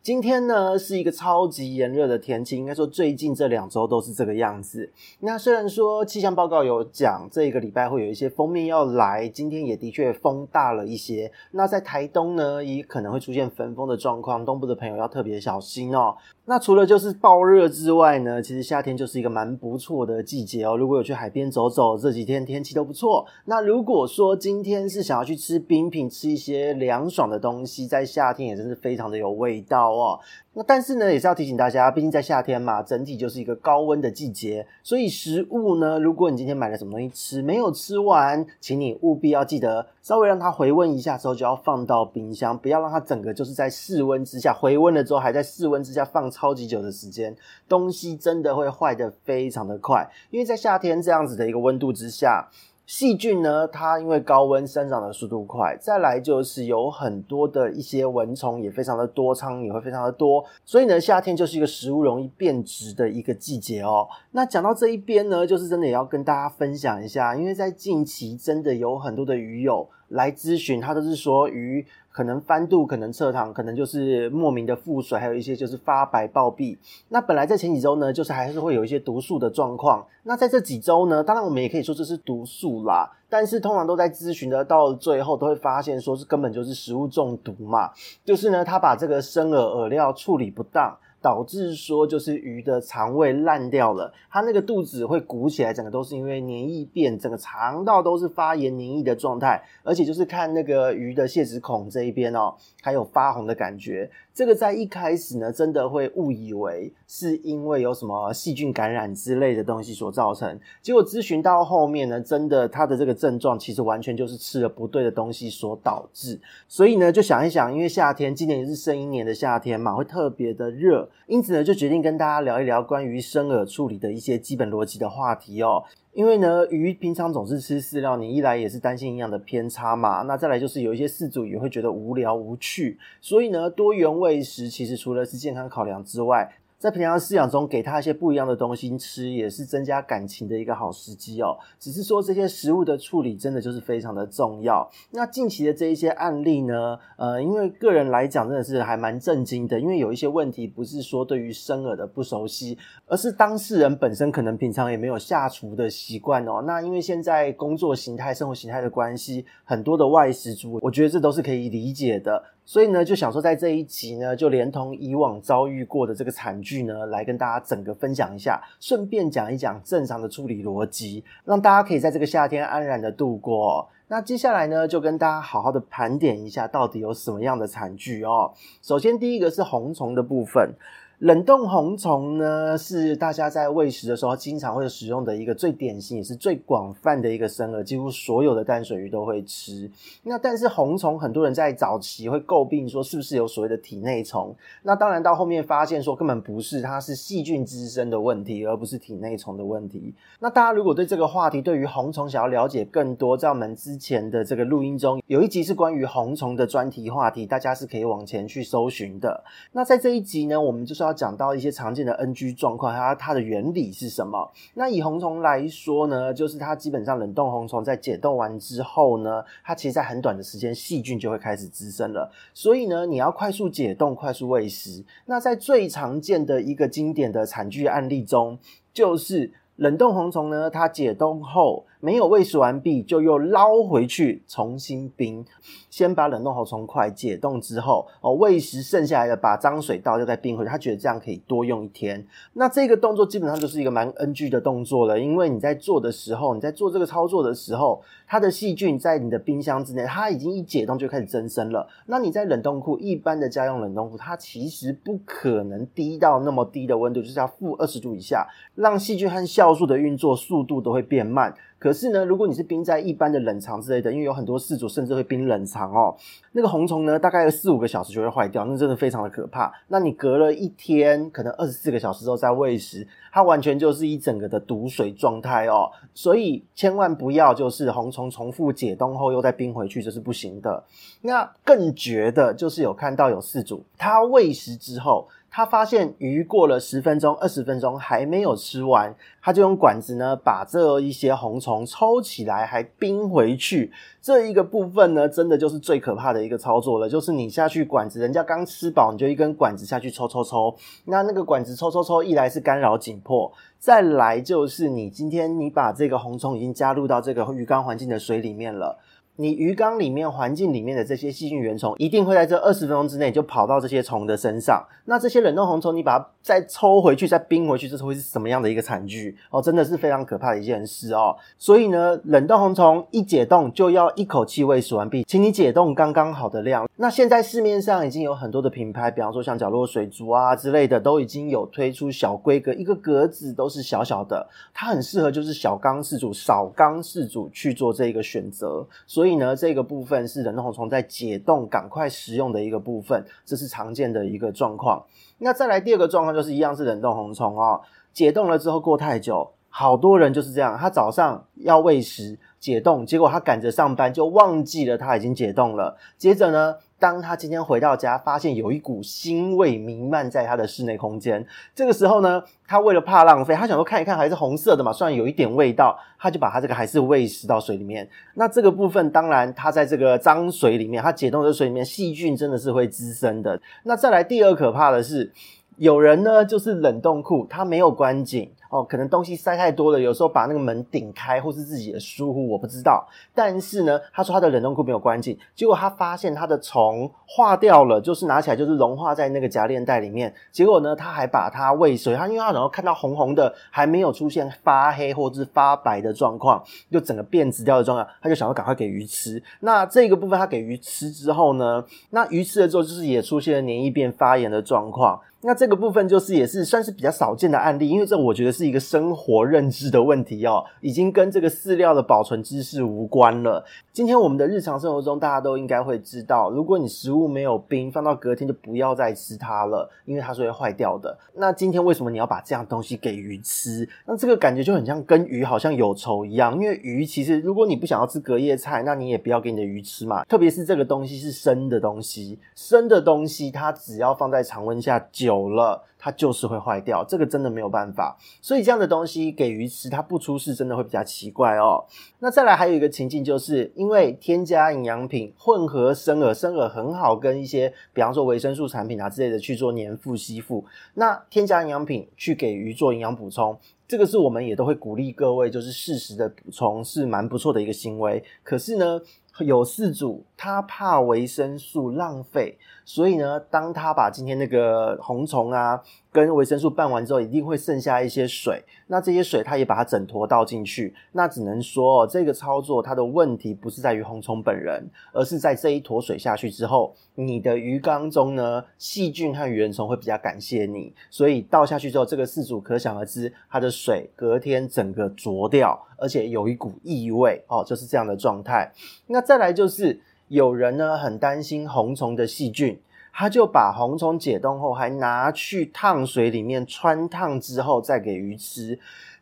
今天呢是一个超级炎热的天气，应该说最近这两周都是这个样子。那虽然说气象报告有讲这个礼拜会有一些锋面要来，今天也的确风大了一些。那在台东呢也可能会出现焚风的状况，东部的朋友要特别小心哦。那除了就是爆热之外呢，其实夏天就是一个蛮不错的季节哦。如果有去海边走走，这几天天气都不错。那如果说今天是想要去吃冰品，吃一些凉爽的东西，在夏天也真是非常的有味道哦。那但是呢，也是要提醒大家，毕竟在夏天嘛，整体就是一个高温的季节，所以食物呢，如果你今天买了什么东西吃，没有吃完，请你务必要记得稍微让它回温一下之后，就要放到冰箱，不要让它整个就是在室温之下回温了之后，还在室温之下放超级久的时间，东西真的会坏的非常的快。因为在夏天这样子的一个温度之下，细菌呢，它因为高温生长的速度快，再来就是有很多的一些蚊虫也非常的多，苍蝇也会非常的多，所以呢，夏天就是一个食物容易变质的一个季节哦。那讲到这一边呢，就是真的也要跟大家分享一下，因为在近期真的有很多的鱼友来咨询，他都是说鱼。可能翻肚，可能侧躺，可能就是莫名的腹水，还有一些就是发白暴毙。那本来在前几周呢，就是还是会有一些毒素的状况。那在这几周呢，当然我们也可以说这是毒素啦，但是通常都在咨询的到最后都会发现说是根本就是食物中毒嘛，就是呢他把这个生饵饵料处理不当。导致说就是鱼的肠胃烂掉了，它那个肚子会鼓起来，整个都是因为黏液变，整个肠道都是发炎黏液的状态，而且就是看那个鱼的泄殖孔这一边哦，还有发红的感觉。这个在一开始呢，真的会误以为是因为有什么细菌感染之类的东西所造成，结果咨询到后面呢，真的他的这个症状其实完全就是吃了不对的东西所导致。所以呢，就想一想，因为夏天今年也是生一年的夏天嘛，会特别的热，因此呢，就决定跟大家聊一聊关于生耳处理的一些基本逻辑的话题哦。因为呢，鱼平常总是吃饲料，你一来也是担心营养的偏差嘛，那再来就是有一些饲主也会觉得无聊无趣，所以呢，多元喂食其实除了是健康考量之外，在平常饲养中给他一些不一样的东西吃，也是增加感情的一个好时机哦。只是说这些食物的处理真的就是非常的重要。那近期的这一些案例呢，呃，因为个人来讲真的是还蛮震惊的，因为有一些问题不是说对于生饵的不熟悉，而是当事人本身可能平常也没有下厨的习惯哦。那因为现在工作形态、生活形态的关系，很多的外食族，我觉得这都是可以理解的。所以呢，就想说在这一集呢，就连同以往遭遇过的这个惨剧呢，来跟大家整个分享一下，顺便讲一讲正常的处理逻辑，让大家可以在这个夏天安然的度过。那接下来呢，就跟大家好好的盘点一下，到底有什么样的惨剧哦。首先，第一个是红虫的部分。冷冻红虫呢，是大家在喂食的时候经常会使用的一个最典型也是最广泛的一个生饵，几乎所有的淡水鱼都会吃。那但是红虫，很多人在早期会诟病说是不是有所谓的体内虫？那当然到后面发现说根本不是，它是细菌滋生的问题，而不是体内虫的问题。那大家如果对这个话题，对于红虫想要了解更多，在我们之前的这个录音中有一集是关于红虫的专题话题，大家是可以往前去搜寻的。那在这一集呢，我们就是要。要讲到一些常见的 NG 状况，它它的原理是什么？那以红虫来说呢，就是它基本上冷冻红虫在解冻完之后呢，它其实在很短的时间细菌就会开始滋生了。所以呢，你要快速解冻、快速喂食。那在最常见的一个经典的惨剧案例中，就是冷冻红虫呢，它解冻后。没有喂食完毕，就又捞回去重新冰。先把冷冻红虫块解冻之后，哦，喂食剩下来的把脏水倒掉再冰回去。他觉得这样可以多用一天。那这个动作基本上就是一个蛮 NG 的动作了，因为你在做的时候，你在做这个操作的时候，它的细菌在你的冰箱之内，它已经一解冻就开始增生了。那你在冷冻库，一般的家用冷冻库，它其实不可能低到那么低的温度，就是要负二十度以下，让细菌和酵素的运作速度都会变慢。可是呢，如果你是冰在一般的冷藏之类的，因为有很多饲主甚至会冰冷藏哦，那个红虫呢，大概四五个小时就会坏掉，那真的非常的可怕。那你隔了一天，可能二十四个小时之后再喂食，它完全就是一整个的毒水状态哦。所以千万不要就是红虫重复解冻后又再冰回去，这是不行的。那更绝的就是有看到有饲主，他喂食之后。他发现鱼过了十分钟、二十分钟还没有吃完，他就用管子呢把这一些红虫抽起来，还冰回去。这一个部分呢，真的就是最可怕的一个操作了。就是你下去管子，人家刚吃饱，你就一根管子下去抽抽抽。那那个管子抽抽抽，一来是干扰紧迫，再来就是你今天你把这个红虫已经加入到这个鱼缸环境的水里面了。你鱼缸里面环境里面的这些细菌原虫，一定会在这二十分钟之内就跑到这些虫的身上。那这些冷冻红虫，你把它再抽回去，再冰回去，这是会是什么样的一个惨剧哦？真的是非常可怕的一件事哦。所以呢，冷冻红虫一解冻就要一口气喂食完毕，请你解冻刚刚好的量。那现在市面上已经有很多的品牌，比方说像角落水族啊之类的，都已经有推出小规格，一个格子都是小小的，它很适合就是小缸饲主、少缸饲主去做这个选择。所以呢，这个部分是冷冻红虫在解冻赶快食用的一个部分，这是常见的一个状况。那再来第二个状况就是一样是冷冻红虫哦，解冻了之后过太久，好多人就是这样，他早上要喂食解冻，结果他赶着上班就忘记了他已经解冻了，接着呢。当他今天回到家，发现有一股腥味弥漫在他的室内空间。这个时候呢，他为了怕浪费，他想说看一看还是红色的嘛，虽然有一点味道，他就把他这个还是喂食到水里面。那这个部分当然，他在这个脏水里面，他解冻的水里面细菌真的是会滋生的。那再来第二可怕的是，有人呢就是冷冻库，他没有关紧。哦，可能东西塞太多了，有时候把那个门顶开，或是自己的疏忽，我不知道。但是呢，他说他的冷冻库没有关紧，结果他发现他的虫化掉了，就是拿起来就是融化在那个夹链袋里面。结果呢，他还把它喂水，他因为他然后看到红红的，还没有出现发黑或者是发白的状况，就整个变质掉的状况，他就想要赶快给鱼吃。那这个部分他给鱼吃之后呢，那鱼吃了之后，就是也出现了黏液变发炎的状况。那这个部分就是也是算是比较少见的案例，因为这我觉得是一个生活认知的问题哦，已经跟这个饲料的保存知识无关了。今天我们的日常生活中，大家都应该会知道，如果你食物没有冰，放到隔天就不要再吃它了，因为它是会坏掉的。那今天为什么你要把这样东西给鱼吃？那这个感觉就很像跟鱼好像有仇一样，因为鱼其实如果你不想要吃隔夜菜，那你也不要给你的鱼吃嘛。特别是这个东西是生的东西，生的东西它只要放在常温下久久了，它就是会坏掉，这个真的没有办法。所以这样的东西给鱼吃，它不出事真的会比较奇怪哦。那再来还有一个情境，就是因为添加营养品混合生饵，生饵很好跟一些比方说维生素产品啊之类的去做粘附吸附。那添加营养品去给鱼做营养补充，这个是我们也都会鼓励各位，就是适时的补充是蛮不错的一个行为。可是呢，有饲主他怕维生素浪费，所以呢，当他把今天那个红虫啊跟维生素拌完之后，一定会剩下一些水。那这些水他也把它整坨倒进去，那只能说这个操作它的问题不是在于红虫本人，而是在这一坨水下去之后，你的鱼缸中呢细菌和原虫会比较感谢你，所以倒下去之后，这个事主可想而知，它的水隔天整个浊掉，而且有一股异味哦，就是这样的状态。那再来就是有人呢很担心红虫的细菌。他就把红虫解冻后，还拿去烫水里面穿烫之后再给鱼吃。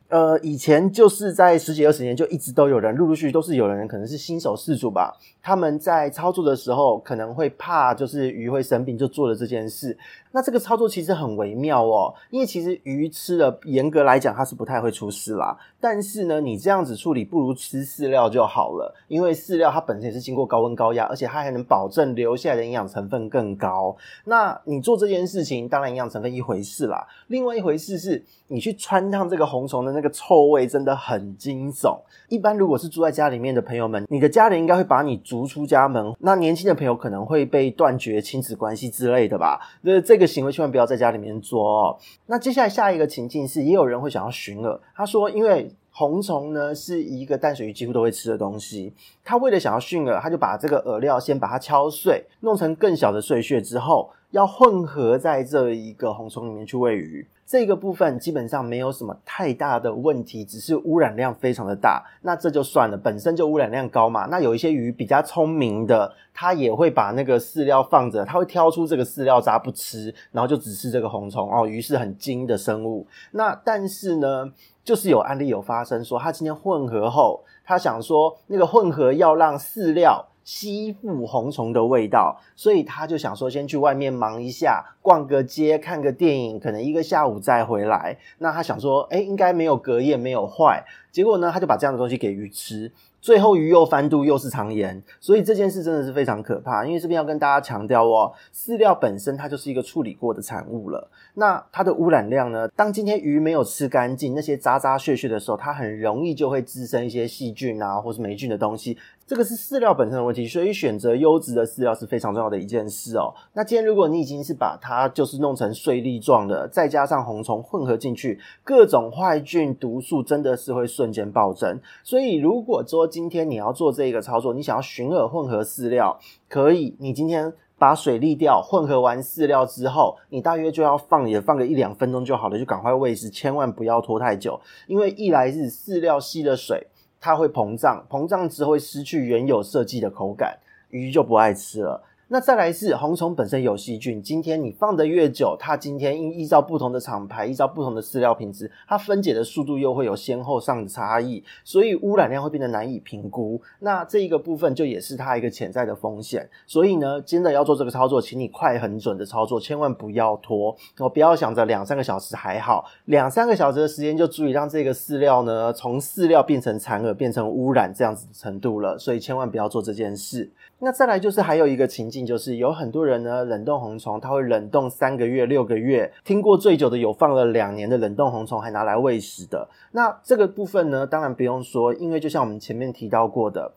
呃，以前就是在十几二十年就一直都有人，陆陆续续都是有人，可能是新手饲主吧。他们在操作的时候可能会怕，就是鱼会生病，就做了这件事。那这个操作其实很微妙哦，因为其实鱼吃了，严格来讲它是不太会出事啦。但是呢，你这样子处理不如吃饲料就好了，因为饲料它本身也是经过高温高压，而且它还能保证留下来的营养成分更高。那你做这件事情，当然营养成分一回事啦，另外一回事是你去穿烫这个红虫的那个臭味真的很惊悚。一般如果是住在家里面的朋友们，你的家人应该会把你逐出家门。那年轻的朋友可能会被断绝亲子关系之类的吧？那这个行为千万不要在家里面做哦。那接下来下一个情境是，也有人会想要驯饵。他说，因为红虫呢是一个淡水鱼几乎都会吃的东西，他为了想要驯饵，他就把这个饵料先把它敲碎，弄成更小的碎屑之后，要混合在这一个红虫里面去喂鱼。这个部分基本上没有什么太大的问题，只是污染量非常的大。那这就算了，本身就污染量高嘛。那有一些鱼比较聪明的，它也会把那个饲料放着，它会挑出这个饲料渣不吃，然后就只吃这个红虫哦。鱼是很精的生物。那但是呢，就是有案例有发生说，它今天混合后，它想说那个混合要让饲料。吸附红虫的味道，所以他就想说，先去外面忙一下，逛个街，看个电影，可能一个下午再回来。那他想说，诶，应该没有隔夜，没有坏。结果呢，他就把这样的东西给鱼吃。最后鱼又翻肚又是肠炎，所以这件事真的是非常可怕。因为这边要跟大家强调哦，饲料本身它就是一个处理过的产物了。那它的污染量呢？当今天鱼没有吃干净，那些渣渣屑屑的时候，它很容易就会滋生一些细菌啊，或是霉菌的东西。这个是饲料本身的问题，所以选择优质的饲料是非常重要的一件事哦。那今天如果你已经是把它就是弄成碎粒状的，再加上红虫混合进去，各种坏菌毒素真的是会瞬间暴增。所以如果说今天你要做这个操作，你想要循饵混合饲料，可以。你今天把水沥掉，混合完饲料之后，你大约就要放也放个一两分钟就好了，就赶快喂食，千万不要拖太久。因为一来是饲料吸了水，它会膨胀，膨胀之后会失去原有设计的口感，鱼就不爱吃了。那再来是红虫本身有细菌，今天你放得越久，它今天依依照不同的厂牌，依照不同的饲料品质，它分解的速度又会有先后上的差异，所以污染量会变得难以评估。那这一个部分就也是它一个潜在的风险。所以呢，真的要做这个操作，请你快很准的操作，千万不要拖。我不要想着两三个小时还好，两三个小时的时间就足以让这个饲料呢从饲料变成残饵，变成污染这样子的程度了。所以千万不要做这件事。那再来就是还有一个情境，就是有很多人呢冷冻红虫，它会冷冻三个月、六个月，听过最久的有放了两年的冷冻红虫还拿来喂食的。那这个部分呢，当然不用说，因为就像我们前面提到过的，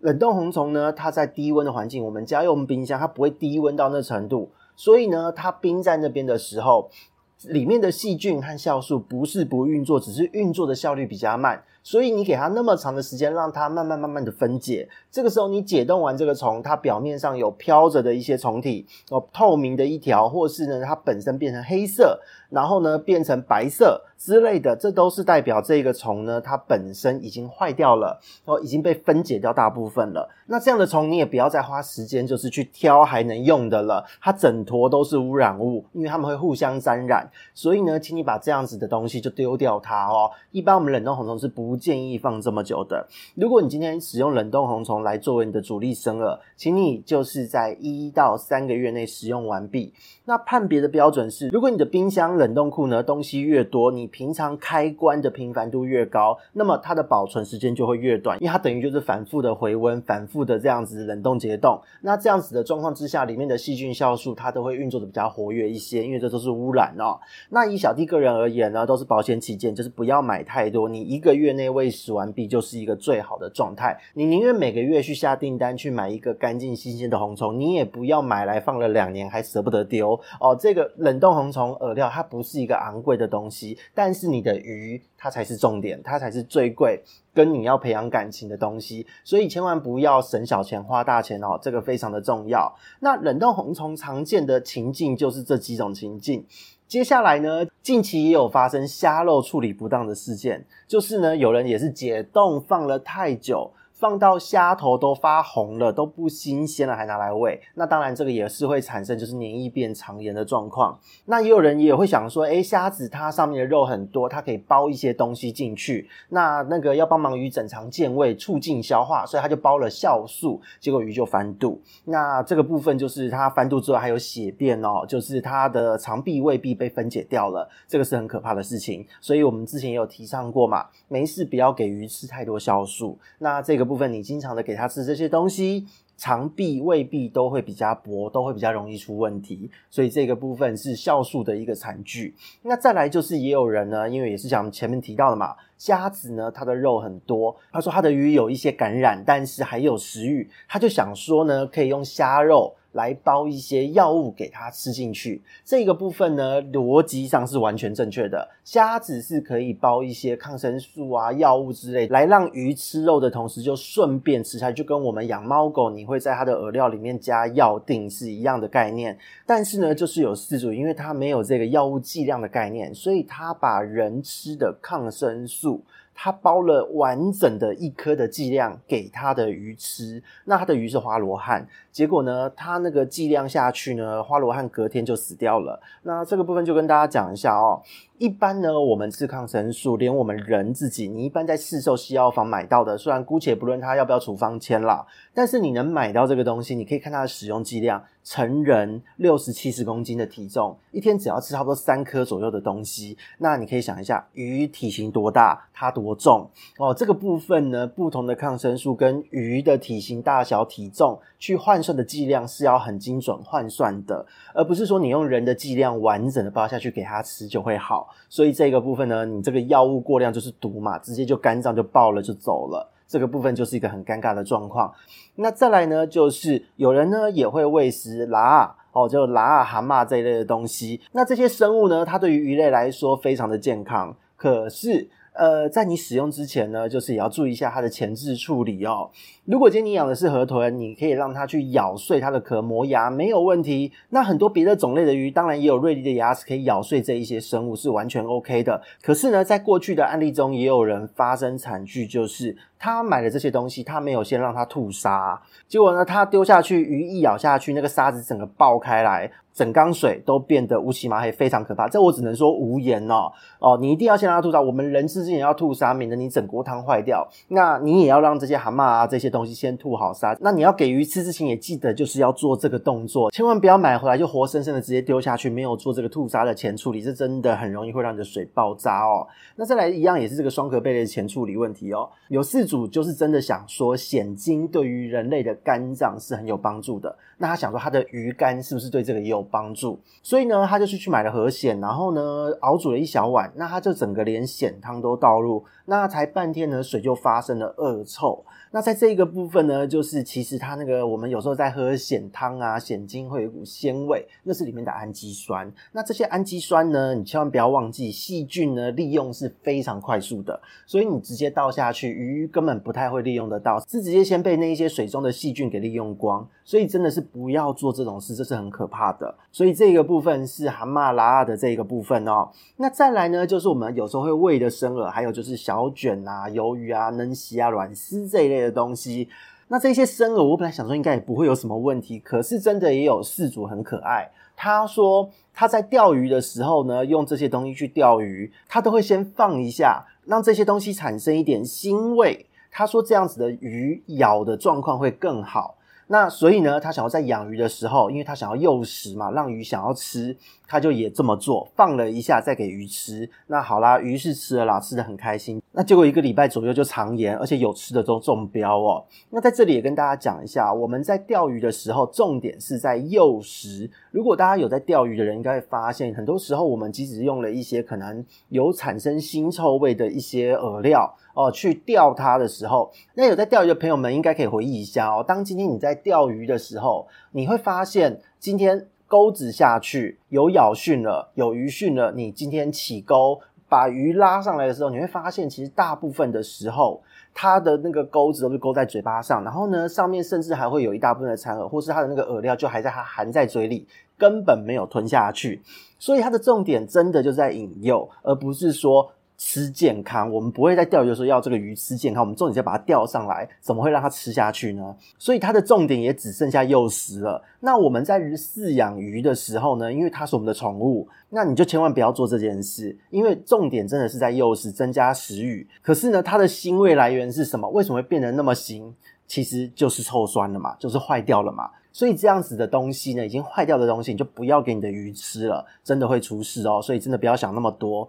冷冻红虫呢，它在低温的环境，我们家用冰箱，它不会低温到那程度，所以呢，它冰在那边的时候，里面的细菌和酵素不是不运作，只是运作的效率比较慢。所以你给它那么长的时间，让它慢慢慢慢的分解，这个时候你解冻完这个虫，它表面上有飘着的一些虫体，哦，透明的一条，或是呢它本身变成黑色，然后呢变成白色之类的，这都是代表这个虫呢它本身已经坏掉了，哦，已经被分解掉大部分了。那这样的虫你也不要再花时间，就是去挑还能用的了，它整坨都是污染物，因为它们会互相沾染，所以呢，请你把这样子的东西就丢掉它哦。一般我们冷冻红虫是不。不建议放这么久的。如果你今天使用冷冻红虫来作为你的主力生饵，请你就是在一到三个月内使用完毕。那判别的标准是，如果你的冰箱冷冻库呢东西越多，你平常开关的频繁度越高，那么它的保存时间就会越短，因为它等于就是反复的回温，反复的这样子冷冻解冻。那这样子的状况之下，里面的细菌酵素它都会运作的比较活跃一些，因为这都是污染哦。那以小弟个人而言呢，都是保险起见，就是不要买太多，你一个月。内喂食完毕就是一个最好的状态。你宁愿每个月去下订单去买一个干净新鲜的红虫，你也不要买来放了两年还舍不得丢哦。这个冷冻红虫饵料它不是一个昂贵的东西，但是你的鱼它才是重点，它才是最贵，跟你要培养感情的东西。所以千万不要省小钱花大钱哦，这个非常的重要。那冷冻红虫常见的情境就是这几种情境。接下来呢，近期也有发生虾肉处理不当的事件，就是呢，有人也是解冻放了太久。放到虾头都发红了，都不新鲜了，还拿来喂，那当然这个也是会产生就是黏液变肠炎的状况。那也有人也会想说，诶，虾子它上面的肉很多，它可以包一些东西进去，那那个要帮忙鱼整肠健胃，促进消化，所以它就包了酵素，结果鱼就翻肚。那这个部分就是它翻肚之后还有血便哦，就是它的肠壁、胃壁被分解掉了，这个是很可怕的事情。所以我们之前也有提倡过嘛，没事不要给鱼吃太多酵素。那这个。部分你经常的给他吃这些东西，肠壁、胃壁都会比较薄，都会比较容易出问题，所以这个部分是酵素的一个惨剧。那再来就是也有人呢，因为也是像前面提到的嘛，虾子呢它的肉很多，他说他的鱼有一些感染，但是还有食欲，他就想说呢，可以用虾肉来包一些药物给它吃进去。这个部分呢，逻辑上是完全正确的。虾子是可以包一些抗生素啊、药物之类，来让鱼吃肉的同时就顺便吃下去，就跟我们养猫狗，你会在它的饵料里面加药定是一样的概念。但是呢，就是有饲主，因为它没有这个药物剂量的概念，所以他把人吃的抗生素。他包了完整的一颗的剂量给他的鱼吃，那他的鱼是花罗汉，结果呢，他那个剂量下去呢，花罗汉隔天就死掉了。那这个部分就跟大家讲一下哦。一般呢，我们吃抗生素，连我们人自己，你一般在市售西药房买到的，虽然姑且不论它要不要处方签啦，但是你能买到这个东西，你可以看它的使用剂量，成人六十七十公斤的体重，一天只要吃差不多三颗左右的东西，那你可以想一下，鱼体型多大，它多重哦。这个部分呢，不同的抗生素跟鱼的体型大小、体重去换的剂量是要很精准换算的，而不是说你用人的剂量完整的包下去给它吃就会好。所以这个部分呢，你这个药物过量就是毒嘛，直接就肝脏就爆了就走了。这个部分就是一个很尴尬的状况。那再来呢，就是有人呢也会喂食喇哦，就喇蛤蟆这一类的东西。那这些生物呢，它对于鱼类来说非常的健康，可是。呃，在你使用之前呢，就是也要注意一下它的前置处理哦。如果今天你养的是河豚，你可以让它去咬碎它的壳磨牙，没有问题。那很多别的种类的鱼，当然也有锐利的牙齿可以咬碎这一些生物，是完全 OK 的。可是呢，在过去的案例中，也有人发生惨剧，就是他买了这些东西，他没有先让它吐沙，结果呢，他丢下去，鱼一咬下去，那个沙子整个爆开来。整缸水都变得乌漆麻黑，非常可怕。这我只能说无言哦。哦，你一定要先让它吐沙。我们人吃之前要吐沙，免得你整锅汤坏掉。那你也要让这些蛤蟆啊这些东东西先吐好沙。那你要给鱼吃之前，也记得就是要做这个动作，千万不要买回来就活生生的直接丢下去，没有做这个吐沙的前处理，这真的很容易会让你的水爆炸哦。那再来一样也是这个双壳贝类前处理问题哦。有四组就是真的想说，蚬精对于人类的肝脏是很有帮助的。那他想说他的鱼肝是不是对这个也有帮助？所以呢，他就去去买了河蚬，然后呢熬煮了一小碗，那他就整个连蚬汤都倒入，那才半天呢，水就发生了恶臭。那在这一个部分呢，就是其实它那个我们有时候在喝蚬汤啊，蚬精会有一股鲜味，那是里面的氨基酸。那这些氨基酸呢，你千万不要忘记，细菌呢利用是非常快速的，所以你直接倒下去，鱼根本不太会利用得到，是直接先被那一些水中的细菌给利用光。所以真的是不要做这种事，这是很可怕的。所以这个部分是蛤蟆、拉的这个部分哦。那再来呢，就是我们有时候会喂的生饵，还有就是小卷啊、鱿鱼啊、嫩蠵啊、软丝这一类的东西，那这些生饵，我本来想说应该也不会有什么问题，可是真的也有饲主很可爱。他说他在钓鱼的时候呢，用这些东西去钓鱼，他都会先放一下，让这些东西产生一点腥味。他说这样子的鱼咬的状况会更好。那所以呢，他想要在养鱼的时候，因为他想要诱食嘛，让鱼想要吃，他就也这么做，放了一下再给鱼吃。那好啦，鱼是吃了啦，吃得很开心。那结果一个礼拜左右就肠炎，而且有吃的都中标哦。那在这里也跟大家讲一下，我们在钓鱼的时候，重点是在诱食。如果大家有在钓鱼的人，应该会发现，很多时候我们即使用了一些可能有产生腥臭味的一些饵料。哦，去钓它的时候，那有在钓鱼的朋友们应该可以回忆一下哦。当今天你在钓鱼的时候，你会发现今天钩子下去有咬讯了，有鱼讯了。你今天起钩把鱼拉上来的时候，你会发现其实大部分的时候，它的那个钩子都是钩在嘴巴上，然后呢，上面甚至还会有一大部分的残饵，或是它的那个饵料就还在它含在嘴里，根本没有吞下去。所以它的重点真的就在引诱，而不是说。吃健康，我们不会在钓鱼的时候要这个鱼吃健康，我们重点是要把它钓上来，怎么会让它吃下去呢？所以它的重点也只剩下诱食了。那我们在饲养鱼的时候呢，因为它是我们的宠物，那你就千万不要做这件事，因为重点真的是在诱食，增加食欲。可是呢，它的腥味来源是什么？为什么会变得那么腥？其实就是臭酸了嘛，就是坏掉了嘛。所以这样子的东西呢，已经坏掉的东西，你就不要给你的鱼吃了，真的会出事哦。所以真的不要想那么多。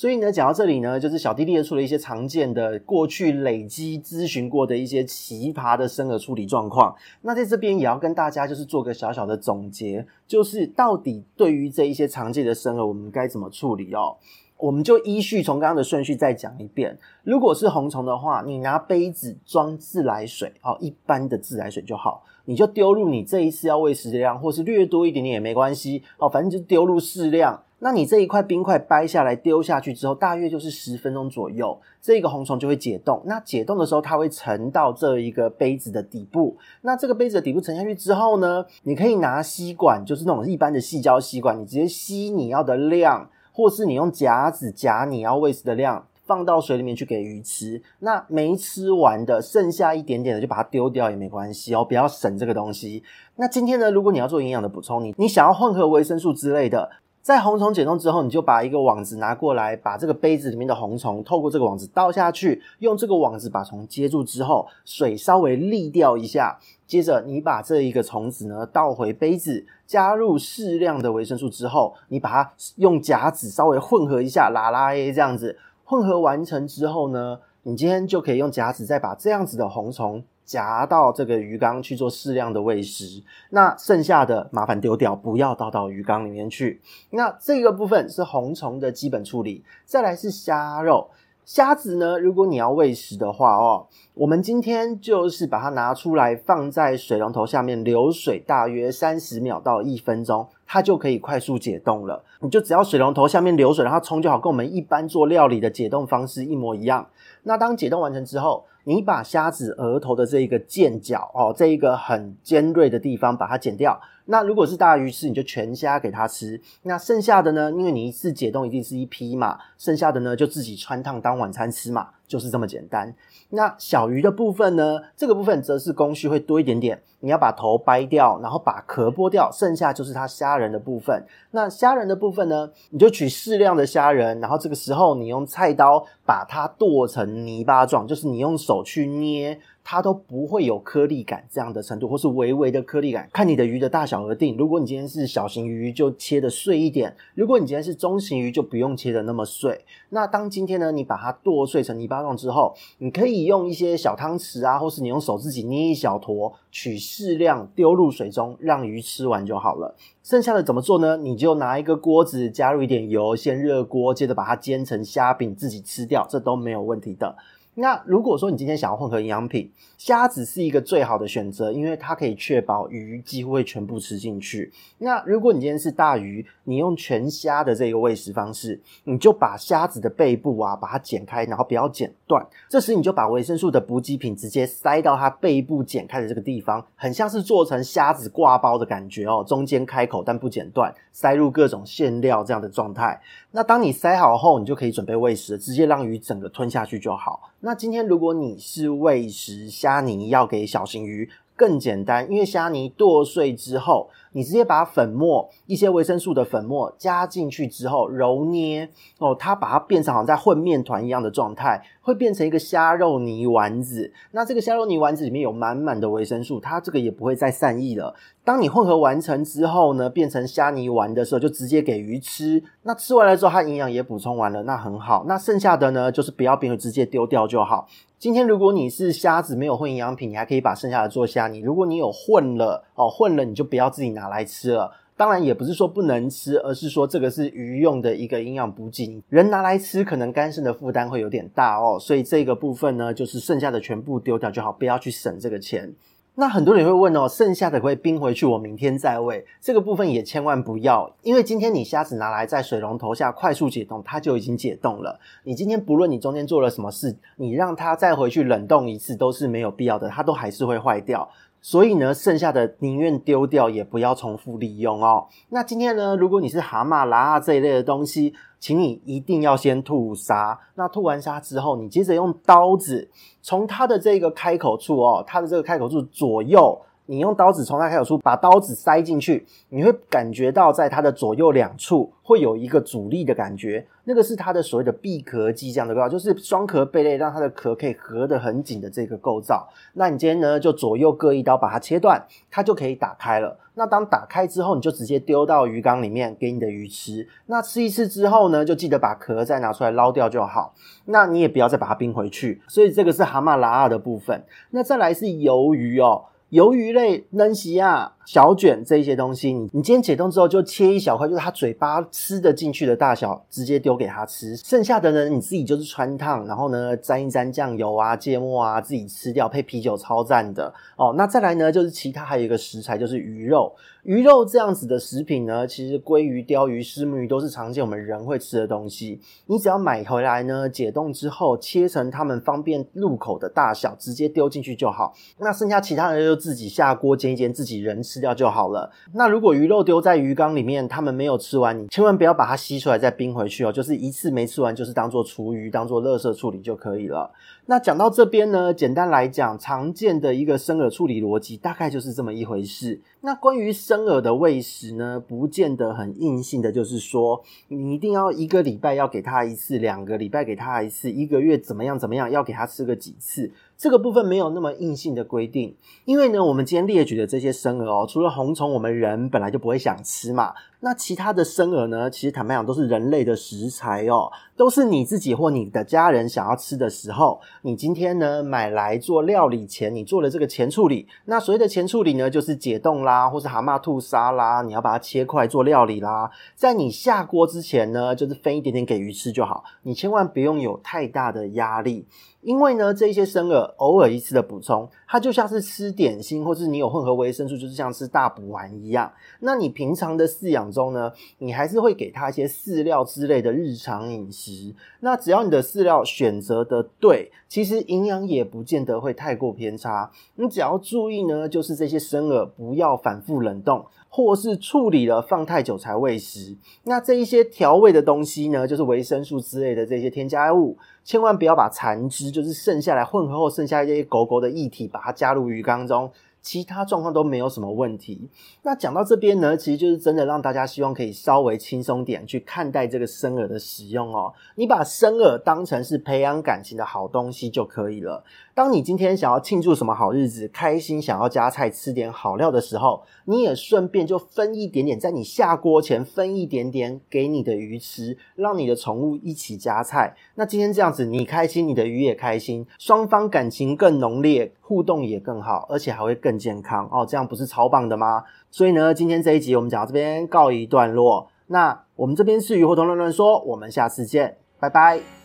所以呢，讲到这里呢，就是小弟列出了一些常见的、过去累积咨询过的一些奇葩的生饵处理状况。那在这边也要跟大家就是做个小小的总结，就是到底对于这一些常见的生饵，我们该怎么处理哦？我们就依序从刚刚的顺序再讲一遍。如果是红虫的话，你拿杯子装自来水，哦，一般的自来水就好，你就丢入你这一次要喂食的量，或是略多一点点也没关系，哦，反正就丢入适量。那你这一块冰块掰下来丢下去之后，大约就是十分钟左右，这个红虫就会解冻。那解冻的时候，它会沉到这一个杯子的底部。那这个杯子的底部沉下去之后呢，你可以拿吸管，就是那种一般的细胶吸管，你直接吸你要的量，或是你用夹子夹你要喂食的量，放到水里面去给鱼吃。那没吃完的，剩下一点点的，就把它丢掉也没关系哦，不要省这个东西。那今天呢，如果你要做营养的补充，你你想要混合维生素之类的。在红虫解冻之后，你就把一个网子拿过来，把这个杯子里面的红虫透过这个网子倒下去，用这个网子把虫接住之后，水稍微沥掉一下，接着你把这一个虫子呢倒回杯子，加入适量的维生素之后，你把它用夹子稍微混合一下，拉拉 A 这样子混合完成之后呢，你今天就可以用夹子再把这样子的红虫。夹到这个鱼缸去做适量的喂食，那剩下的麻烦丢掉，不要倒到鱼缸里面去。那这个部分是红虫的基本处理，再来是虾肉。虾子呢，如果你要喂食的话哦，我们今天就是把它拿出来放在水龙头下面流水，大约三十秒到一分钟，它就可以快速解冻了。你就只要水龙头下面流水，让它冲就好，跟我们一般做料理的解冻方式一模一样。那当解冻完成之后，你把虾子额头的这一个尖角哦，这一个很尖锐的地方把它剪掉。那如果是大鱼吃，你就全虾给它吃。那剩下的呢，因为你一次解冻一定是一批嘛，剩下的呢就自己穿烫当晚餐吃嘛，就是这么简单。那小鱼的部分呢，这个部分则是工序会多一点点。你要把头掰掉，然后把壳剥掉，剩下就是它虾仁的部分。那虾仁的部分呢，你就取适量的虾仁，然后这个时候你用菜刀把它剁成泥巴状，就是你用手去捏。它都不会有颗粒感这样的程度，或是微微的颗粒感，看你的鱼的大小而定。如果你今天是小型鱼，就切得碎一点；如果你今天是中型鱼，就不用切得那么碎。那当今天呢，你把它剁碎成泥巴状之后，你可以用一些小汤匙啊，或是你用手自己捏一小坨，取适量丢入水中，让鱼吃完就好了。剩下的怎么做呢？你就拿一个锅子，加入一点油，先热锅，接着把它煎成虾饼，自己吃掉，这都没有问题的。那如果说你今天想要混合营养品，虾子是一个最好的选择，因为它可以确保鱼几乎会全部吃进去。那如果你今天是大鱼，你用全虾的这个喂食方式，你就把虾子的背部啊，把它剪开，然后不要剪断。这时你就把维生素的补给品直接塞到它背部剪开的这个地方，很像是做成虾子挂包的感觉哦，中间开口但不剪断，塞入各种馅料这样的状态。那当你塞好后，你就可以准备喂食，直接让鱼整个吞下去就好。那今天如果你是喂食虾泥，要给小型鱼，更简单，因为虾泥剁碎之后，你直接把粉末一些维生素的粉末加进去之后揉捏哦，它把它变成好像在混面团一样的状态，会变成一个虾肉泥丸子。那这个虾肉泥丸子里面有满满的维生素，它这个也不会再散逸了。当你混合完成之后呢，变成虾泥丸的时候，就直接给鱼吃。那吃完了之后，它营养也补充完了，那很好。那剩下的呢，就是不要冰，直接丢掉就好。今天如果你是虾子没有混营养品，你还可以把剩下的做虾泥。如果你有混了哦，混了你就不要自己拿拿来吃了。当然也不是说不能吃，而是说这个是鱼用的一个营养补给，人拿来吃可能肝肾的负担会有点大哦。所以这个部分呢，就是剩下的全部丢掉就好，不要去省这个钱。那很多人会问哦，剩下的会冰回去，我明天再喂。这个部分也千万不要，因为今天你虾子拿来在水龙头下快速解冻，它就已经解冻了。你今天不论你中间做了什么事，你让它再回去冷冻一次都是没有必要的，它都还是会坏掉。所以呢，剩下的宁愿丢掉，也不要重复利用哦。那今天呢，如果你是蛤蟆、啦这一类的东西，请你一定要先吐沙。那吐完沙之后，你接着用刀子从它的这个开口处哦，它的这个开口处左右。你用刀子从它开口处把刀子塞进去，你会感觉到在它的左右两处会有一个阻力的感觉，那个是它的所谓的闭壳肌这样的构造，就是双壳贝类让它的壳可以合得很紧的这个构造。那你今天呢，就左右各一刀把它切断，它就可以打开了。那当打开之后，你就直接丢到鱼缸里面给你的鱼吃。那吃一次之后呢，就记得把壳再拿出来捞掉就好。那你也不要再把它冰回去。所以这个是蛤蟆、拉啊的部分。那再来是鱿鱼哦。鱿鱼类、能食啊、小卷这些东西，你你今天解冻之后就切一小块，就是他嘴巴吃得进去的大小，直接丢给他吃。剩下的呢，你自己就是穿烫，然后呢沾一沾酱油啊、芥末啊，自己吃掉，配啤酒超赞的哦。那再来呢，就是其他还有一个食材，就是鱼肉。鱼肉这样子的食品呢，其实鲑鱼、鲷鱼、虱目鱼都是常见我们人会吃的东西。你只要买回来呢，解冻之后切成它们方便入口的大小，直接丢进去就好。那剩下其他的就自己下锅煎一煎，自己人吃掉就好了。那如果鱼肉丢在鱼缸里面，他们没有吃完，你千万不要把它吸出来再冰回去哦，就是一次没吃完，就是当做厨余，当做垃圾处理就可以了。那讲到这边呢，简单来讲，常见的一个生饵处理逻辑大概就是这么一回事。那关于生饵的喂食呢，不见得很硬性的，就是说你一定要一个礼拜要给它一次，两个礼拜给它一次，一个月怎么样怎么样要给它吃个几次。这个部分没有那么硬性的规定，因为呢，我们今天列举的这些生饵哦，除了红虫，我们人本来就不会想吃嘛。那其他的生饵呢，其实坦白讲都是人类的食材哦，都是你自己或你的家人想要吃的时候，你今天呢买来做料理前，你做了这个前处理。那所谓的前处理呢，就是解冻啦，或是蛤蟆吐沙啦，你要把它切块做料理啦。在你下锅之前呢，就是分一点点给鱼吃就好，你千万不用有太大的压力。因为呢，这些生饵偶尔一次的补充，它就像是吃点心，或是你有混合维生素，就是像吃大补丸一样。那你平常的饲养中呢，你还是会给它一些饲料之类的日常饮食。那只要你的饲料选择的对，其实营养也不见得会太过偏差。你只要注意呢，就是这些生饵不要反复冷冻。或是处理了放太久才喂食，那这一些调味的东西呢，就是维生素之类的这些添加物，千万不要把残汁，就是剩下来混合后剩下一些狗狗的液体，把它加入鱼缸中。其他状况都没有什么问题。那讲到这边呢，其实就是真的让大家希望可以稍微轻松点去看待这个生饵的使用哦。你把生饵当成是培养感情的好东西就可以了。当你今天想要庆祝什么好日子，开心想要加菜吃点好料的时候，你也顺便就分一点点，在你下锅前分一点点给你的鱼吃，让你的宠物一起加菜。那今天这样子，你开心，你的鱼也开心，双方感情更浓烈，互动也更好，而且还会更健康哦。这样不是超棒的吗？所以呢，今天这一集我们讲到这边告一段落。那我们这边是鱼活通乱乱说，我们下次见，拜拜。